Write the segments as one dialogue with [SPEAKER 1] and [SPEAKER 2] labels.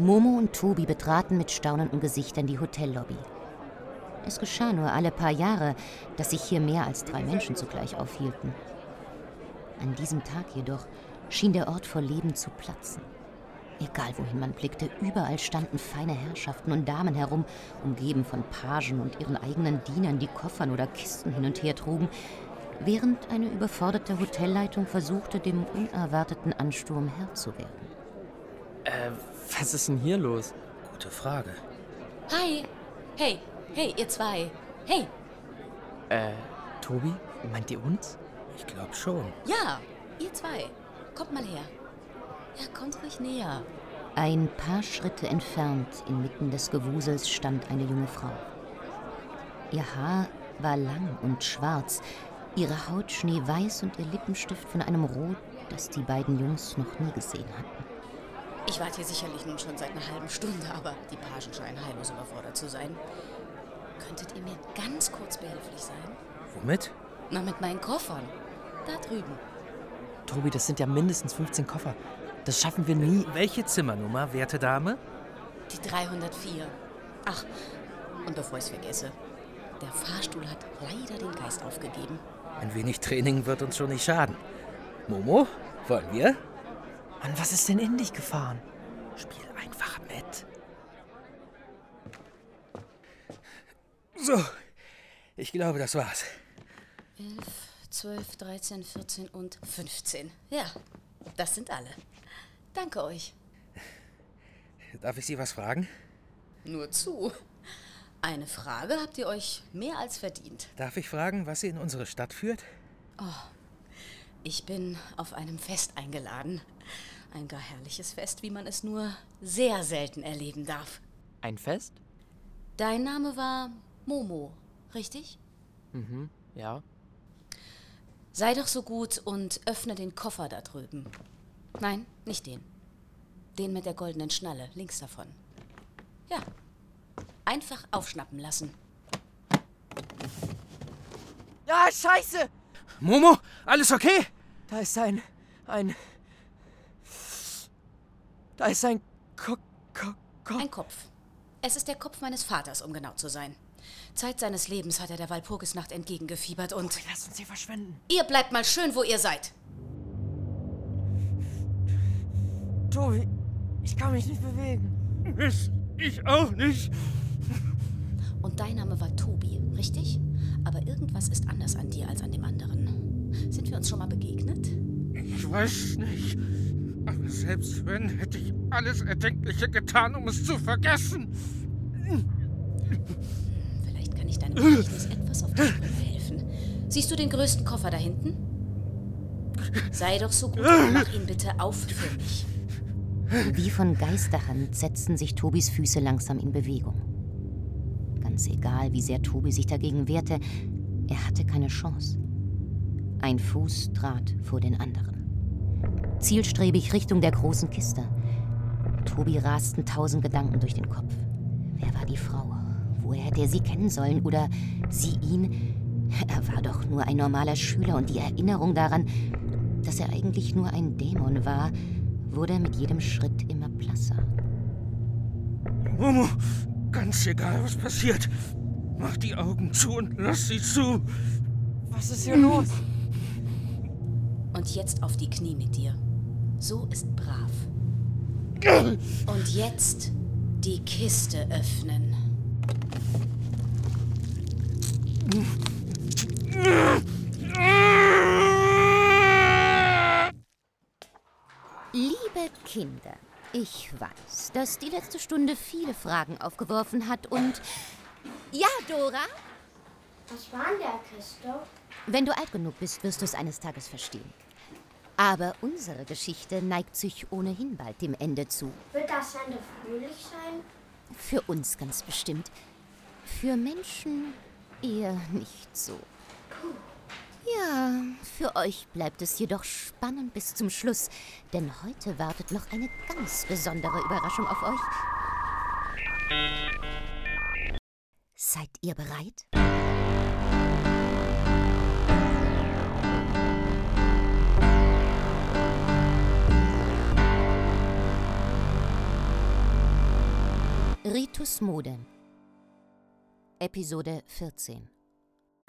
[SPEAKER 1] Momo und Tobi betraten mit staunenden Gesichtern die Hotellobby. Es geschah nur alle paar Jahre, dass sich hier mehr als drei Menschen zugleich aufhielten. An diesem Tag jedoch schien der Ort vor Leben zu platzen. Egal wohin man blickte, überall standen feine Herrschaften und Damen herum, umgeben von Pagen und ihren eigenen Dienern, die Koffern oder Kisten hin und her trugen, während eine überforderte Hotelleitung versuchte, dem unerwarteten Ansturm Herr zu werden.
[SPEAKER 2] Äh, was ist denn hier los?
[SPEAKER 3] Gute Frage.
[SPEAKER 4] Hi. Hey, hey, ihr zwei. Hey.
[SPEAKER 2] Äh, Tobi? Meint ihr uns?
[SPEAKER 3] Ich glaube schon.
[SPEAKER 4] Ja, ihr zwei. Kommt mal her. Ja, kommt ruhig näher.
[SPEAKER 1] Ein paar Schritte entfernt, inmitten des Gewusels, stand eine junge Frau. Ihr Haar war lang und schwarz, ihre Haut schneeweiß und ihr Lippenstift von einem Rot, das die beiden Jungs noch nie gesehen hatten.
[SPEAKER 4] Ich warte hier sicherlich nun schon seit einer halben Stunde, aber die Pagen scheinen heillos überfordert zu sein. Könntet ihr mir ganz kurz behilflich sein?
[SPEAKER 3] Womit?
[SPEAKER 4] Na, mit meinen Koffern. Da drüben.
[SPEAKER 2] Tobi, das sind ja mindestens 15 Koffer. Das schaffen wir nie.
[SPEAKER 3] Welche Zimmernummer, werte Dame?
[SPEAKER 4] Die 304. Ach, und bevor ich es vergesse, der Fahrstuhl hat leider den Geist aufgegeben.
[SPEAKER 3] Ein wenig Training wird uns schon nicht schaden. Momo, wollen wir?
[SPEAKER 2] Mann, was ist denn in dich gefahren?
[SPEAKER 3] Spiel einfach mit. So, ich glaube, das war's.
[SPEAKER 4] 11, 12, 13, 14 und 15. Ja, das sind alle. Danke euch.
[SPEAKER 3] Darf ich Sie was fragen?
[SPEAKER 4] Nur zu. Eine Frage habt ihr euch mehr als verdient.
[SPEAKER 3] Darf ich fragen, was Sie in unsere Stadt führt?
[SPEAKER 4] Ich bin auf einem Fest eingeladen. Ein gar herrliches Fest, wie man es nur sehr selten erleben darf.
[SPEAKER 2] Ein Fest?
[SPEAKER 4] Dein Name war Momo, richtig?
[SPEAKER 2] Ja.
[SPEAKER 4] Sei doch so gut und öffne den Koffer da drüben. Nein, nicht den. Den mit der goldenen Schnalle, links davon. Ja. Einfach aufschnappen lassen.
[SPEAKER 2] Ja, scheiße!
[SPEAKER 3] Momo, alles okay?
[SPEAKER 2] Da ist ein. ein. Da ist ein. Ko Ko Ko
[SPEAKER 4] Ein Kopf. Es ist der Kopf meines Vaters, um genau zu sein. Zeit seines Lebens hat er der Walpurgisnacht entgegengefiebert und.
[SPEAKER 2] Lass uns hier verschwinden.
[SPEAKER 4] Ihr bleibt mal schön, wo ihr seid.
[SPEAKER 2] Tobi, ich kann mich nicht bewegen.
[SPEAKER 3] Ich, ich auch nicht.
[SPEAKER 4] Und dein Name war Tobi, richtig? Aber irgendwas ist anders an dir als an dem anderen. Sind wir uns schon mal begegnet?
[SPEAKER 5] Ich weiß nicht. Aber selbst wenn, hätte ich alles Erdenkliche getan, um es zu vergessen.
[SPEAKER 4] Vielleicht kann ich deinem Gedächtnis etwas auf die Sprünge helfen. Siehst du den größten Koffer da hinten? Sei doch so gut und mach ihn bitte auf für mich.
[SPEAKER 1] Wie von Geisterhand setzten sich Tobis Füße langsam in Bewegung. Ganz egal, wie sehr Tobi sich dagegen wehrte, er hatte keine Chance. Ein Fuß trat vor den anderen. Zielstrebig Richtung der großen Kiste. Tobi rasten tausend Gedanken durch den Kopf. Wer war die Frau? Woher hätte er sie kennen sollen? Oder sie ihn? Er war doch nur ein normaler Schüler und die Erinnerung daran, dass er eigentlich nur ein Dämon war, wurde mit jedem Schritt immer blasser.
[SPEAKER 5] Momo, ganz egal, was passiert. Mach die Augen zu und lass sie zu.
[SPEAKER 2] Was ist hier los?
[SPEAKER 4] Und jetzt auf die Knie mit dir. So ist brav. Und jetzt die Kiste öffnen.
[SPEAKER 1] Liebe Kinder, ich weiß, dass die letzte Stunde viele Fragen aufgeworfen hat und. Ja, Dora?
[SPEAKER 6] Was war in der Kiste?
[SPEAKER 1] Wenn du alt genug bist, wirst du es eines Tages verstehen. Aber unsere Geschichte neigt sich ohnehin bald dem Ende zu.
[SPEAKER 6] Wird das Ende fröhlich sein?
[SPEAKER 1] Für uns ganz bestimmt. Für Menschen eher nicht so. Ja, für euch bleibt es jedoch spannend bis zum Schluss, denn heute wartet noch eine ganz besondere Überraschung auf euch. Seid ihr bereit? Ritus Modem. Episode 14.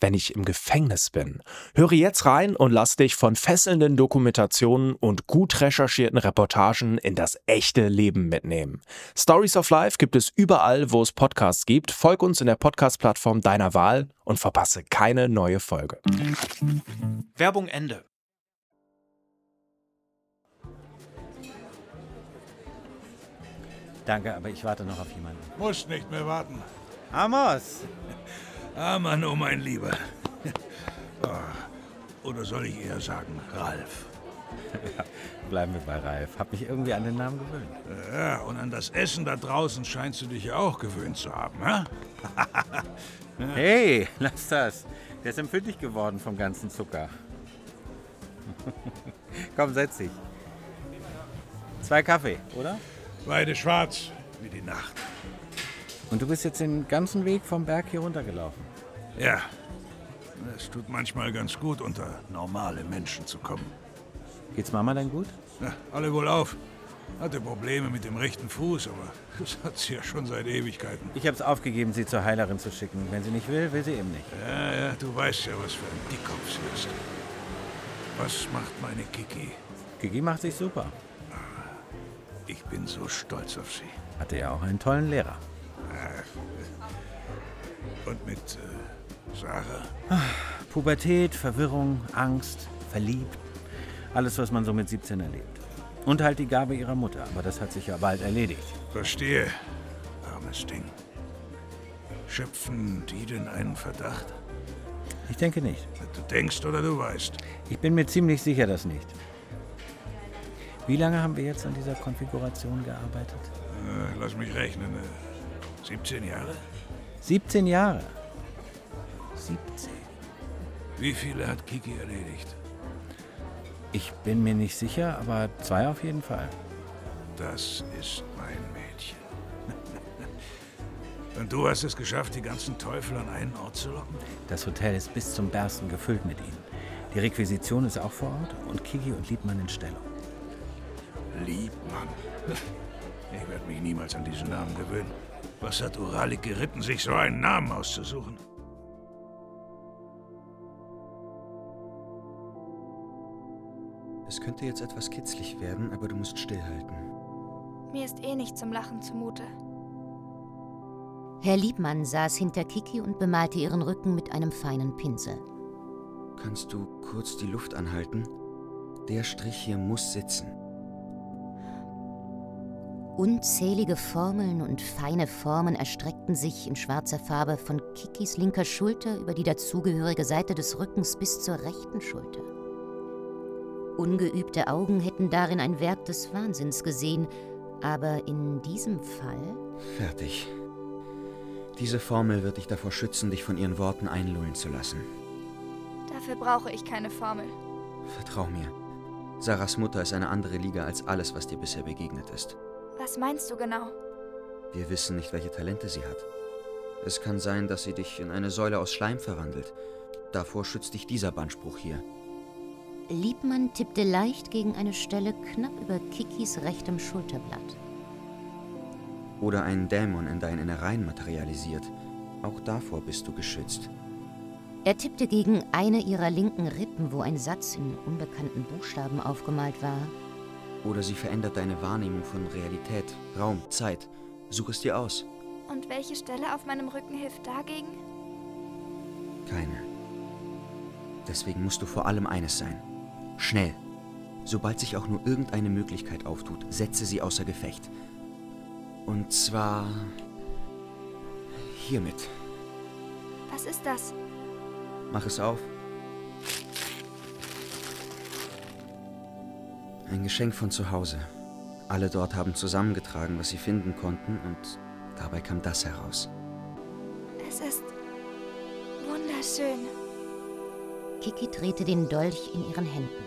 [SPEAKER 7] wenn ich im Gefängnis bin? Höre jetzt rein und lass dich von fesselnden Dokumentationen und gut recherchierten Reportagen in das echte Leben mitnehmen. Stories of Life gibt es überall, wo es Podcasts gibt. Folg uns in der Podcast-Plattform deiner Wahl und verpasse keine neue Folge. Werbung Ende.
[SPEAKER 8] Danke, aber ich warte noch auf jemanden.
[SPEAKER 3] Muss nicht mehr warten.
[SPEAKER 8] Amos!
[SPEAKER 3] Ah, Mann, oh mein Lieber. Oh. Oder soll ich eher sagen, Ralf?
[SPEAKER 8] Ja, bleiben wir bei Ralf. Hab mich irgendwie an den Namen gewöhnt.
[SPEAKER 3] Ja, und an das Essen da draußen scheinst du dich ja auch gewöhnt zu haben, hä?
[SPEAKER 8] Hey, lass das. Der ist empfindlich geworden vom ganzen Zucker. Komm, setz dich. Zwei Kaffee, oder?
[SPEAKER 3] Beide schwarz, wie die Nacht.
[SPEAKER 8] Und du bist jetzt den ganzen Weg vom Berg hier runtergelaufen.
[SPEAKER 3] Ja, es tut manchmal ganz gut, unter normale Menschen zu kommen.
[SPEAKER 8] Geht's Mama denn gut?
[SPEAKER 3] Ja, alle wohl auf. Hatte Probleme mit dem rechten Fuß, aber das hat sie ja schon seit Ewigkeiten.
[SPEAKER 8] Ich hab's aufgegeben, sie zur Heilerin zu schicken. Wenn sie nicht will, will sie eben nicht.
[SPEAKER 3] Ja, ja, du weißt ja, was für ein Dickkopf sie ist. Was macht meine Kiki?
[SPEAKER 8] Kiki macht sich super.
[SPEAKER 3] Ich bin so stolz auf sie.
[SPEAKER 8] Hatte ja auch einen tollen Lehrer.
[SPEAKER 3] Und mit äh, Sarah?
[SPEAKER 8] Pubertät, Verwirrung, Angst, verliebt. Alles, was man so mit 17 erlebt. Und halt die Gabe ihrer Mutter, aber das hat sich ja bald erledigt.
[SPEAKER 3] Verstehe. Armes Ding. Schöpfen die denn einen Verdacht?
[SPEAKER 8] Ich denke nicht.
[SPEAKER 3] Du denkst oder du weißt?
[SPEAKER 8] Ich bin mir ziemlich sicher, dass nicht. Wie lange haben wir jetzt an dieser Konfiguration gearbeitet?
[SPEAKER 3] Äh, lass mich rechnen. Äh, 17 Jahre?
[SPEAKER 8] 17 Jahre. 17.
[SPEAKER 3] Wie viele hat Kiki erledigt?
[SPEAKER 8] Ich bin mir nicht sicher, aber zwei auf jeden Fall.
[SPEAKER 3] Das ist mein Mädchen. Und du hast es geschafft, die ganzen Teufel an einen Ort zu locken?
[SPEAKER 8] Das Hotel ist bis zum Bersten gefüllt mit ihnen. Die Requisition ist auch vor Ort und Kiki und Liebmann in Stellung.
[SPEAKER 3] Liebmann. Ich werde mich niemals an diesen Namen gewöhnen. Was hat Uralik geritten, sich so einen Namen auszusuchen?
[SPEAKER 9] Es könnte jetzt etwas kitzlig werden, aber du musst stillhalten.
[SPEAKER 10] Mir ist eh nicht zum Lachen zumute.
[SPEAKER 1] Herr Liebmann saß hinter Kiki und bemalte ihren Rücken mit einem feinen Pinsel.
[SPEAKER 9] Kannst du kurz die Luft anhalten? Der Strich hier muss sitzen.
[SPEAKER 1] Unzählige Formeln und feine Formen erstreckten sich in schwarzer Farbe von Kikis linker Schulter über die dazugehörige Seite des Rückens bis zur rechten Schulter. Ungeübte Augen hätten darin ein Werk des Wahnsinns gesehen, aber in diesem Fall.
[SPEAKER 9] Fertig. Diese Formel wird dich davor schützen, dich von ihren Worten einlullen zu lassen.
[SPEAKER 10] Dafür brauche ich keine Formel.
[SPEAKER 9] Vertrau mir. Sarahs Mutter ist eine andere Liga als alles, was dir bisher begegnet ist.
[SPEAKER 10] Was meinst du genau?
[SPEAKER 9] Wir wissen nicht, welche Talente sie hat. Es kann sein, dass sie dich in eine Säule aus Schleim verwandelt. Davor schützt dich dieser Bandspruch hier.
[SPEAKER 1] Liebmann tippte leicht gegen eine Stelle knapp über Kikis rechtem Schulterblatt.
[SPEAKER 9] Oder einen Dämon in deinen Innereien materialisiert. Auch davor bist du geschützt.
[SPEAKER 1] Er tippte gegen eine ihrer linken Rippen, wo ein Satz in unbekannten Buchstaben aufgemalt war.
[SPEAKER 9] Oder sie verändert deine Wahrnehmung von Realität, Raum, Zeit. Such es dir aus.
[SPEAKER 10] Und welche Stelle auf meinem Rücken hilft dagegen?
[SPEAKER 9] Keine. Deswegen musst du vor allem eines sein. Schnell. Sobald sich auch nur irgendeine Möglichkeit auftut, setze sie außer Gefecht. Und zwar hiermit.
[SPEAKER 10] Was ist das?
[SPEAKER 9] Mach es auf. Ein Geschenk von zu Hause. Alle dort haben zusammengetragen, was sie finden konnten, und dabei kam das heraus.
[SPEAKER 10] Es ist wunderschön.
[SPEAKER 1] Kiki drehte den Dolch in ihren Händen.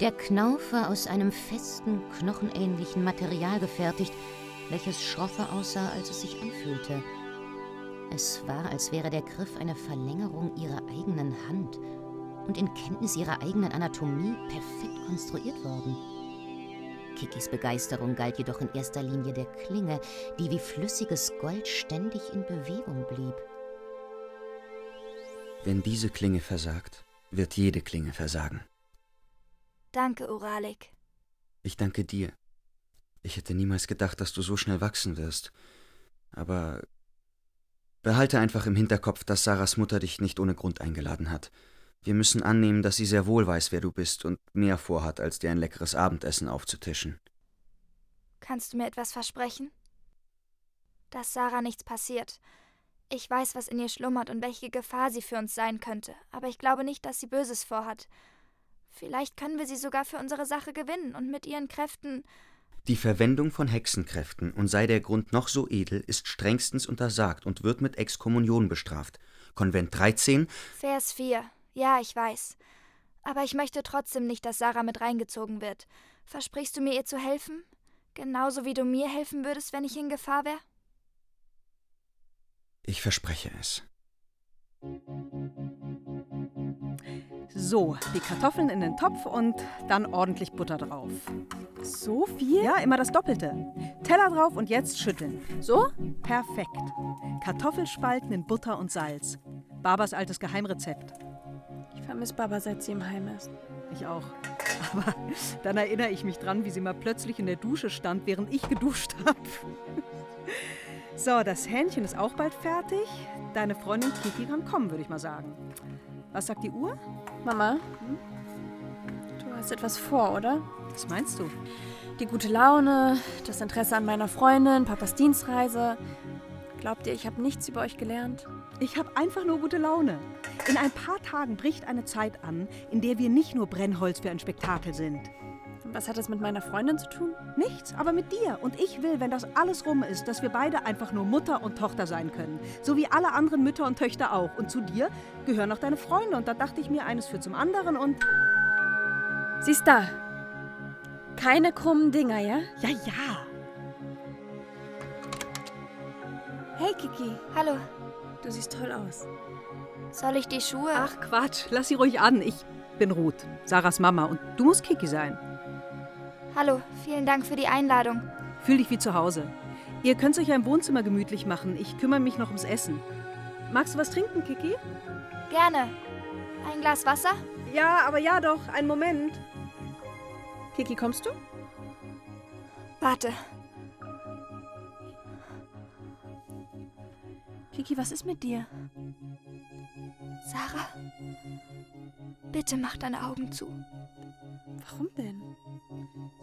[SPEAKER 1] Der Knauf war aus einem festen, knochenähnlichen Material gefertigt, welches schroffer aussah, als es sich anfühlte. Es war, als wäre der Griff eine Verlängerung ihrer eigenen Hand und in Kenntnis ihrer eigenen Anatomie perfekt konstruiert worden. Kikis Begeisterung galt jedoch in erster Linie der Klinge, die wie flüssiges Gold ständig in Bewegung blieb.
[SPEAKER 9] Wenn diese Klinge versagt, wird jede Klinge versagen.
[SPEAKER 10] Danke, Uralik.
[SPEAKER 9] Ich danke dir. Ich hätte niemals gedacht, dass du so schnell wachsen wirst. Aber behalte einfach im Hinterkopf, dass Sarahs Mutter dich nicht ohne Grund eingeladen hat. Wir müssen annehmen, dass sie sehr wohl weiß, wer du bist und mehr vorhat, als dir ein leckeres Abendessen aufzutischen.
[SPEAKER 10] Kannst du mir etwas versprechen? Dass Sarah nichts passiert. Ich weiß, was in ihr schlummert und welche Gefahr sie für uns sein könnte, aber ich glaube nicht, dass sie Böses vorhat. Vielleicht können wir sie sogar für unsere Sache gewinnen und mit ihren Kräften.
[SPEAKER 9] Die Verwendung von Hexenkräften, und sei der Grund noch so edel, ist strengstens untersagt und wird mit Exkommunion bestraft. Konvent 13,
[SPEAKER 10] Vers 4. Ja, ich weiß. Aber ich möchte trotzdem nicht, dass Sarah mit reingezogen wird. Versprichst du mir, ihr zu helfen? Genauso wie du mir helfen würdest, wenn ich in Gefahr wäre?
[SPEAKER 9] ich verspreche es.
[SPEAKER 11] So, die Kartoffeln in den Topf und dann ordentlich Butter drauf.
[SPEAKER 12] So viel?
[SPEAKER 11] Ja, immer das Doppelte. Teller drauf und jetzt schütteln.
[SPEAKER 12] So?
[SPEAKER 11] Perfekt. Kartoffelspalten in Butter und Salz. Babas altes Geheimrezept.
[SPEAKER 12] Ich vermisse Baba, seit sie im Heim ist.
[SPEAKER 11] Ich auch. Aber dann erinnere ich mich dran, wie sie mal plötzlich in der Dusche stand, während ich geduscht habe. So, das Hähnchen ist auch bald fertig. Deine Freundin Kiki kann kommen, würde ich mal sagen. Was sagt die Uhr?
[SPEAKER 12] Mama, du hast etwas vor, oder?
[SPEAKER 11] Was meinst du?
[SPEAKER 12] Die gute Laune, das Interesse an meiner Freundin, Papas Dienstreise. Glaubt ihr, ich habe nichts über euch gelernt?
[SPEAKER 11] Ich habe einfach nur gute Laune. In ein paar Tagen bricht eine Zeit an, in der wir nicht nur Brennholz für ein Spektakel sind.
[SPEAKER 12] Was hat das mit meiner Freundin zu tun?
[SPEAKER 11] Nichts, aber mit dir. Und ich will, wenn das alles rum ist, dass wir beide einfach nur Mutter und Tochter sein können. So wie alle anderen Mütter und Töchter auch. Und zu dir gehören auch deine Freunde. Und da dachte ich mir, eines führt zum anderen und.
[SPEAKER 12] Siehst da. Keine krummen Dinger, ja?
[SPEAKER 11] Ja, ja.
[SPEAKER 12] Hey, Kiki.
[SPEAKER 10] Hallo.
[SPEAKER 12] Du siehst toll aus.
[SPEAKER 10] Soll ich die Schuhe?
[SPEAKER 11] Ach Quatsch, lass sie ruhig an. Ich bin Ruth, Sarahs Mama. Und du musst Kiki sein.
[SPEAKER 10] Hallo, vielen Dank für die Einladung.
[SPEAKER 11] Fühl dich wie zu Hause. Ihr könnt euch im Wohnzimmer gemütlich machen. Ich kümmere mich noch ums Essen. Magst du was trinken, Kiki?
[SPEAKER 10] Gerne. Ein Glas Wasser?
[SPEAKER 11] Ja, aber ja doch. Einen Moment.
[SPEAKER 12] Kiki, kommst du?
[SPEAKER 10] Warte.
[SPEAKER 12] Kiki, was ist mit dir?
[SPEAKER 10] Sarah, bitte mach deine Augen zu.
[SPEAKER 12] Warum denn?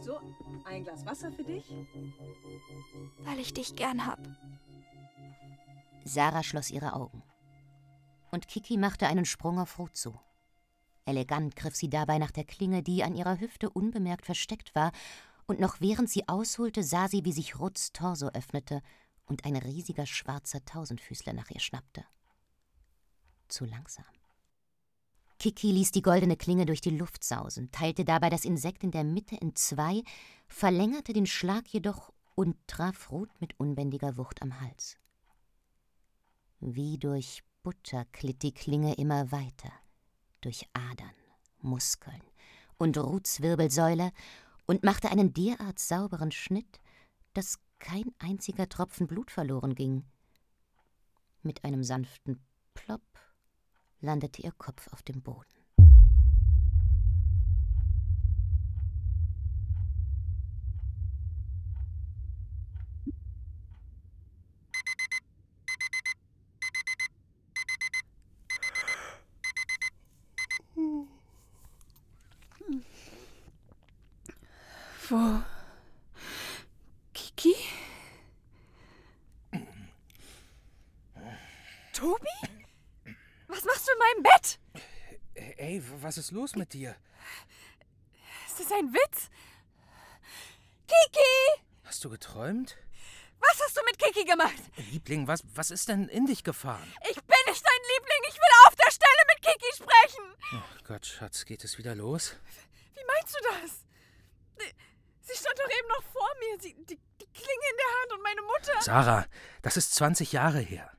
[SPEAKER 11] So, ein Glas Wasser für dich.
[SPEAKER 10] Weil ich dich gern hab.
[SPEAKER 1] Sarah schloss ihre Augen. Und Kiki machte einen Sprung auf Ruth zu. Elegant griff sie dabei nach der Klinge, die an ihrer Hüfte unbemerkt versteckt war, und noch während sie ausholte, sah sie, wie sich Ruths Torso öffnete und ein riesiger schwarzer Tausendfüßler nach ihr schnappte. Zu langsam. Kiki ließ die goldene Klinge durch die Luft sausen, teilte dabei das Insekt in der Mitte in zwei, verlängerte den Schlag jedoch und traf Ruth mit unbändiger Wucht am Hals. Wie durch Butter glitt die Klinge immer weiter, durch Adern, Muskeln und Ruths Wirbelsäule und machte einen derart sauberen Schnitt, dass kein einziger Tropfen Blut verloren ging. Mit einem sanften Plopp landete ihr Kopf auf dem Boden.
[SPEAKER 12] Wo? Kiki? Tobi? Was machst du in meinem Bett?
[SPEAKER 3] Ey, was ist los mit dir?
[SPEAKER 12] Ist das ein Witz? Kiki!
[SPEAKER 3] Hast du geträumt?
[SPEAKER 12] Was hast du mit Kiki gemacht?
[SPEAKER 3] Liebling, was, was ist denn in dich gefahren?
[SPEAKER 12] Ich bin nicht dein Liebling. Ich will auf der Stelle mit Kiki sprechen.
[SPEAKER 3] Gott, Schatz, geht es wieder los?
[SPEAKER 12] Wie meinst du das? Sie stand doch eben noch vor mir. Sie, die, die Klinge in der Hand und meine Mutter.
[SPEAKER 3] Sarah, das ist 20 Jahre her.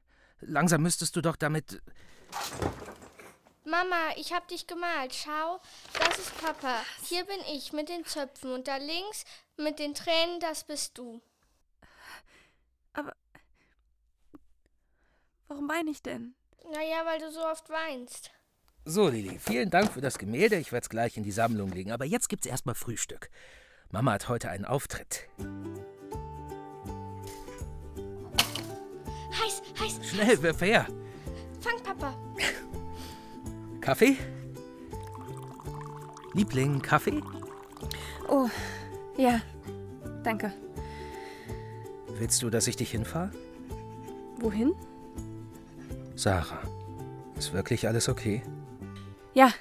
[SPEAKER 3] Langsam müsstest du doch damit.
[SPEAKER 13] Mama, ich hab dich gemalt. Schau, das ist Papa. Hier bin ich mit den Zöpfen und da links mit den Tränen, das bist du.
[SPEAKER 12] Aber warum weine ich denn?
[SPEAKER 13] Naja, weil du so oft weinst.
[SPEAKER 3] So, Lili, vielen Dank für das Gemälde. Ich werde es gleich in die Sammlung legen. Aber jetzt gibt's erstmal Frühstück. Mama hat heute einen Auftritt.
[SPEAKER 13] Heiß, heiß.
[SPEAKER 3] Schnell, wirf her.
[SPEAKER 13] Fang, Papa.
[SPEAKER 3] Kaffee? Liebling, Kaffee?
[SPEAKER 12] Oh, ja, danke.
[SPEAKER 3] Willst du, dass ich dich hinfahre?
[SPEAKER 12] Wohin?
[SPEAKER 3] Sarah, ist wirklich alles okay?
[SPEAKER 12] Ja,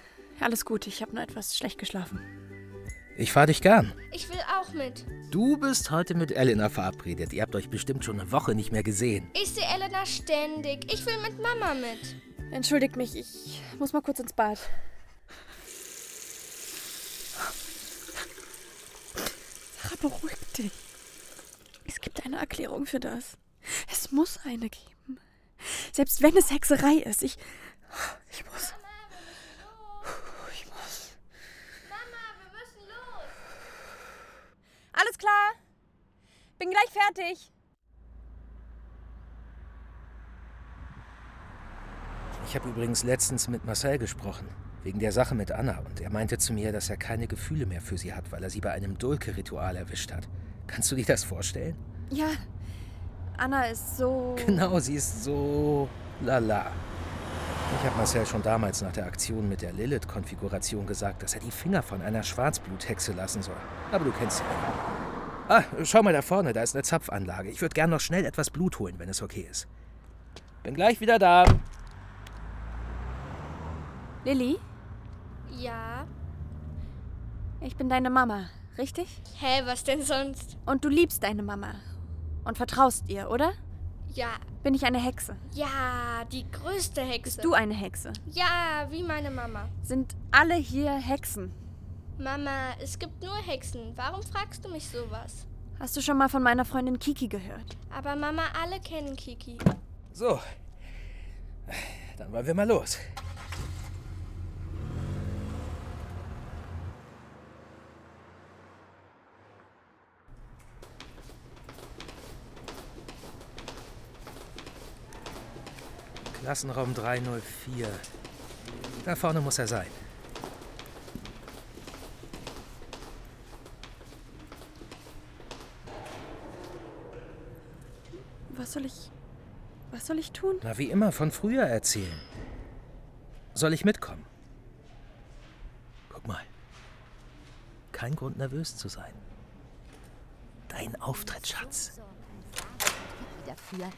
[SPEAKER 12] alles gut. Ich habe nur etwas schlecht geschlafen.
[SPEAKER 3] Ich fahre dich gern.
[SPEAKER 13] Ich will auch mit.
[SPEAKER 3] Du bist heute mit Elena verabredet. Ihr habt euch bestimmt schon eine Woche nicht mehr gesehen.
[SPEAKER 13] Ich sehe Elena ständig. Ich will mit Mama mit.
[SPEAKER 12] Entschuldigt mich, ich muss mal kurz ins Bad. Sarah, beruhig dich. Es gibt eine Erklärung für das. Es muss eine geben. Selbst wenn es Hexerei ist. Ich. Ich muss. Ich muss.
[SPEAKER 13] Mama, wir müssen los.
[SPEAKER 12] Alles klar. Bin gleich fertig.
[SPEAKER 3] Ich habe übrigens letztens mit Marcel gesprochen, wegen der Sache mit Anna, und er meinte zu mir, dass er keine Gefühle mehr für sie hat, weil er sie bei einem Dulke-Ritual erwischt hat. Kannst du dir das vorstellen?
[SPEAKER 12] Ja. Anna ist so.
[SPEAKER 3] Genau, sie ist so lala. Ich habe Marcel schon damals nach der Aktion mit der Lilith-Konfiguration gesagt, dass er die Finger von einer Schwarzbluthexe lassen soll. Aber du kennst sie. Ah, schau mal da vorne, da ist eine Zapfanlage. Ich würde gern noch schnell etwas Blut holen, wenn es okay ist. Bin gleich wieder da.
[SPEAKER 12] Lilly,
[SPEAKER 13] Ja.
[SPEAKER 12] ich bin deine Mama, richtig?
[SPEAKER 13] Hä, was denn sonst?
[SPEAKER 12] Und du liebst deine Mama. Und vertraust ihr, oder?
[SPEAKER 13] Ja.
[SPEAKER 12] Bin ich eine Hexe?
[SPEAKER 13] Ja, die größte Hexe.
[SPEAKER 12] Bist du eine Hexe?
[SPEAKER 13] Ja, wie meine Mama.
[SPEAKER 12] Sind alle hier Hexen?
[SPEAKER 13] Mama, es gibt nur Hexen. Warum fragst du mich sowas?
[SPEAKER 12] Hast du schon mal von meiner Freundin Kiki gehört?
[SPEAKER 13] Aber Mama, alle kennen Kiki.
[SPEAKER 3] So. Dann wollen wir mal los. Klassenraum 304. Da vorne muss er sein.
[SPEAKER 12] Was soll ich. Was soll ich tun?
[SPEAKER 3] Na, wie immer, von früher erzählen. Soll ich mitkommen? Guck mal. Kein Grund, nervös zu sein. Dein Auftritt, Schatz.
[SPEAKER 1] Dafür,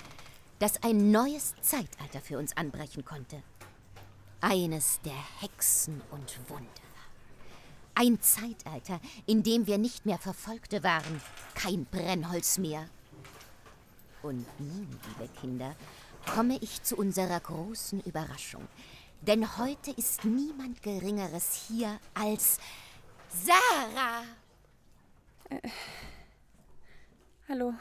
[SPEAKER 1] dass ein neues Zeitalter für uns anbrechen konnte. Eines der Hexen und Wunder. Ein Zeitalter, in dem wir nicht mehr Verfolgte waren, kein Brennholz mehr. Und nun, liebe Kinder, komme ich zu unserer großen Überraschung. Denn heute ist niemand Geringeres hier als Sarah.
[SPEAKER 12] Äh, hallo.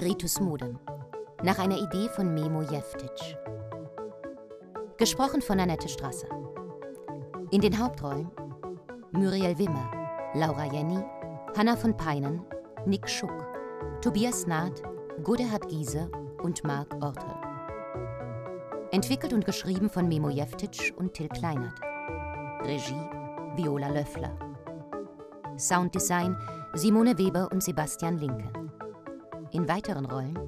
[SPEAKER 1] Ritus Modem. Nach einer Idee von Memo Jeftic. Gesprochen von Annette Strasser. In den Hauptrollen Muriel Wimmer, Laura Jenny, Hanna von Peinen, Nick Schuck, Tobias Naht, Godehard Giese und Marc Ortel. Entwickelt und geschrieben von Memo Jeftic und Till Kleinert. Regie Viola Löffler. Sounddesign Simone Weber und Sebastian Linke. In weiteren Rollen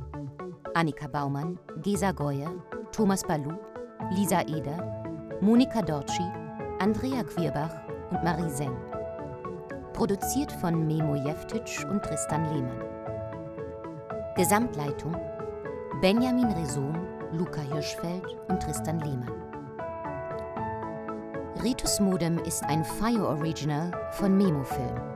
[SPEAKER 1] Annika Baumann, Gesa Goye, Thomas Balou, Lisa Eder, Monika Dorci, Andrea Quierbach und Marie Seng. Produziert von Memo Jeftic und Tristan Lehmann. Gesamtleitung Benjamin Resom, Luca Hirschfeld und Tristan Lehmann. Ritus Modem ist ein Fire Original von Memo Film.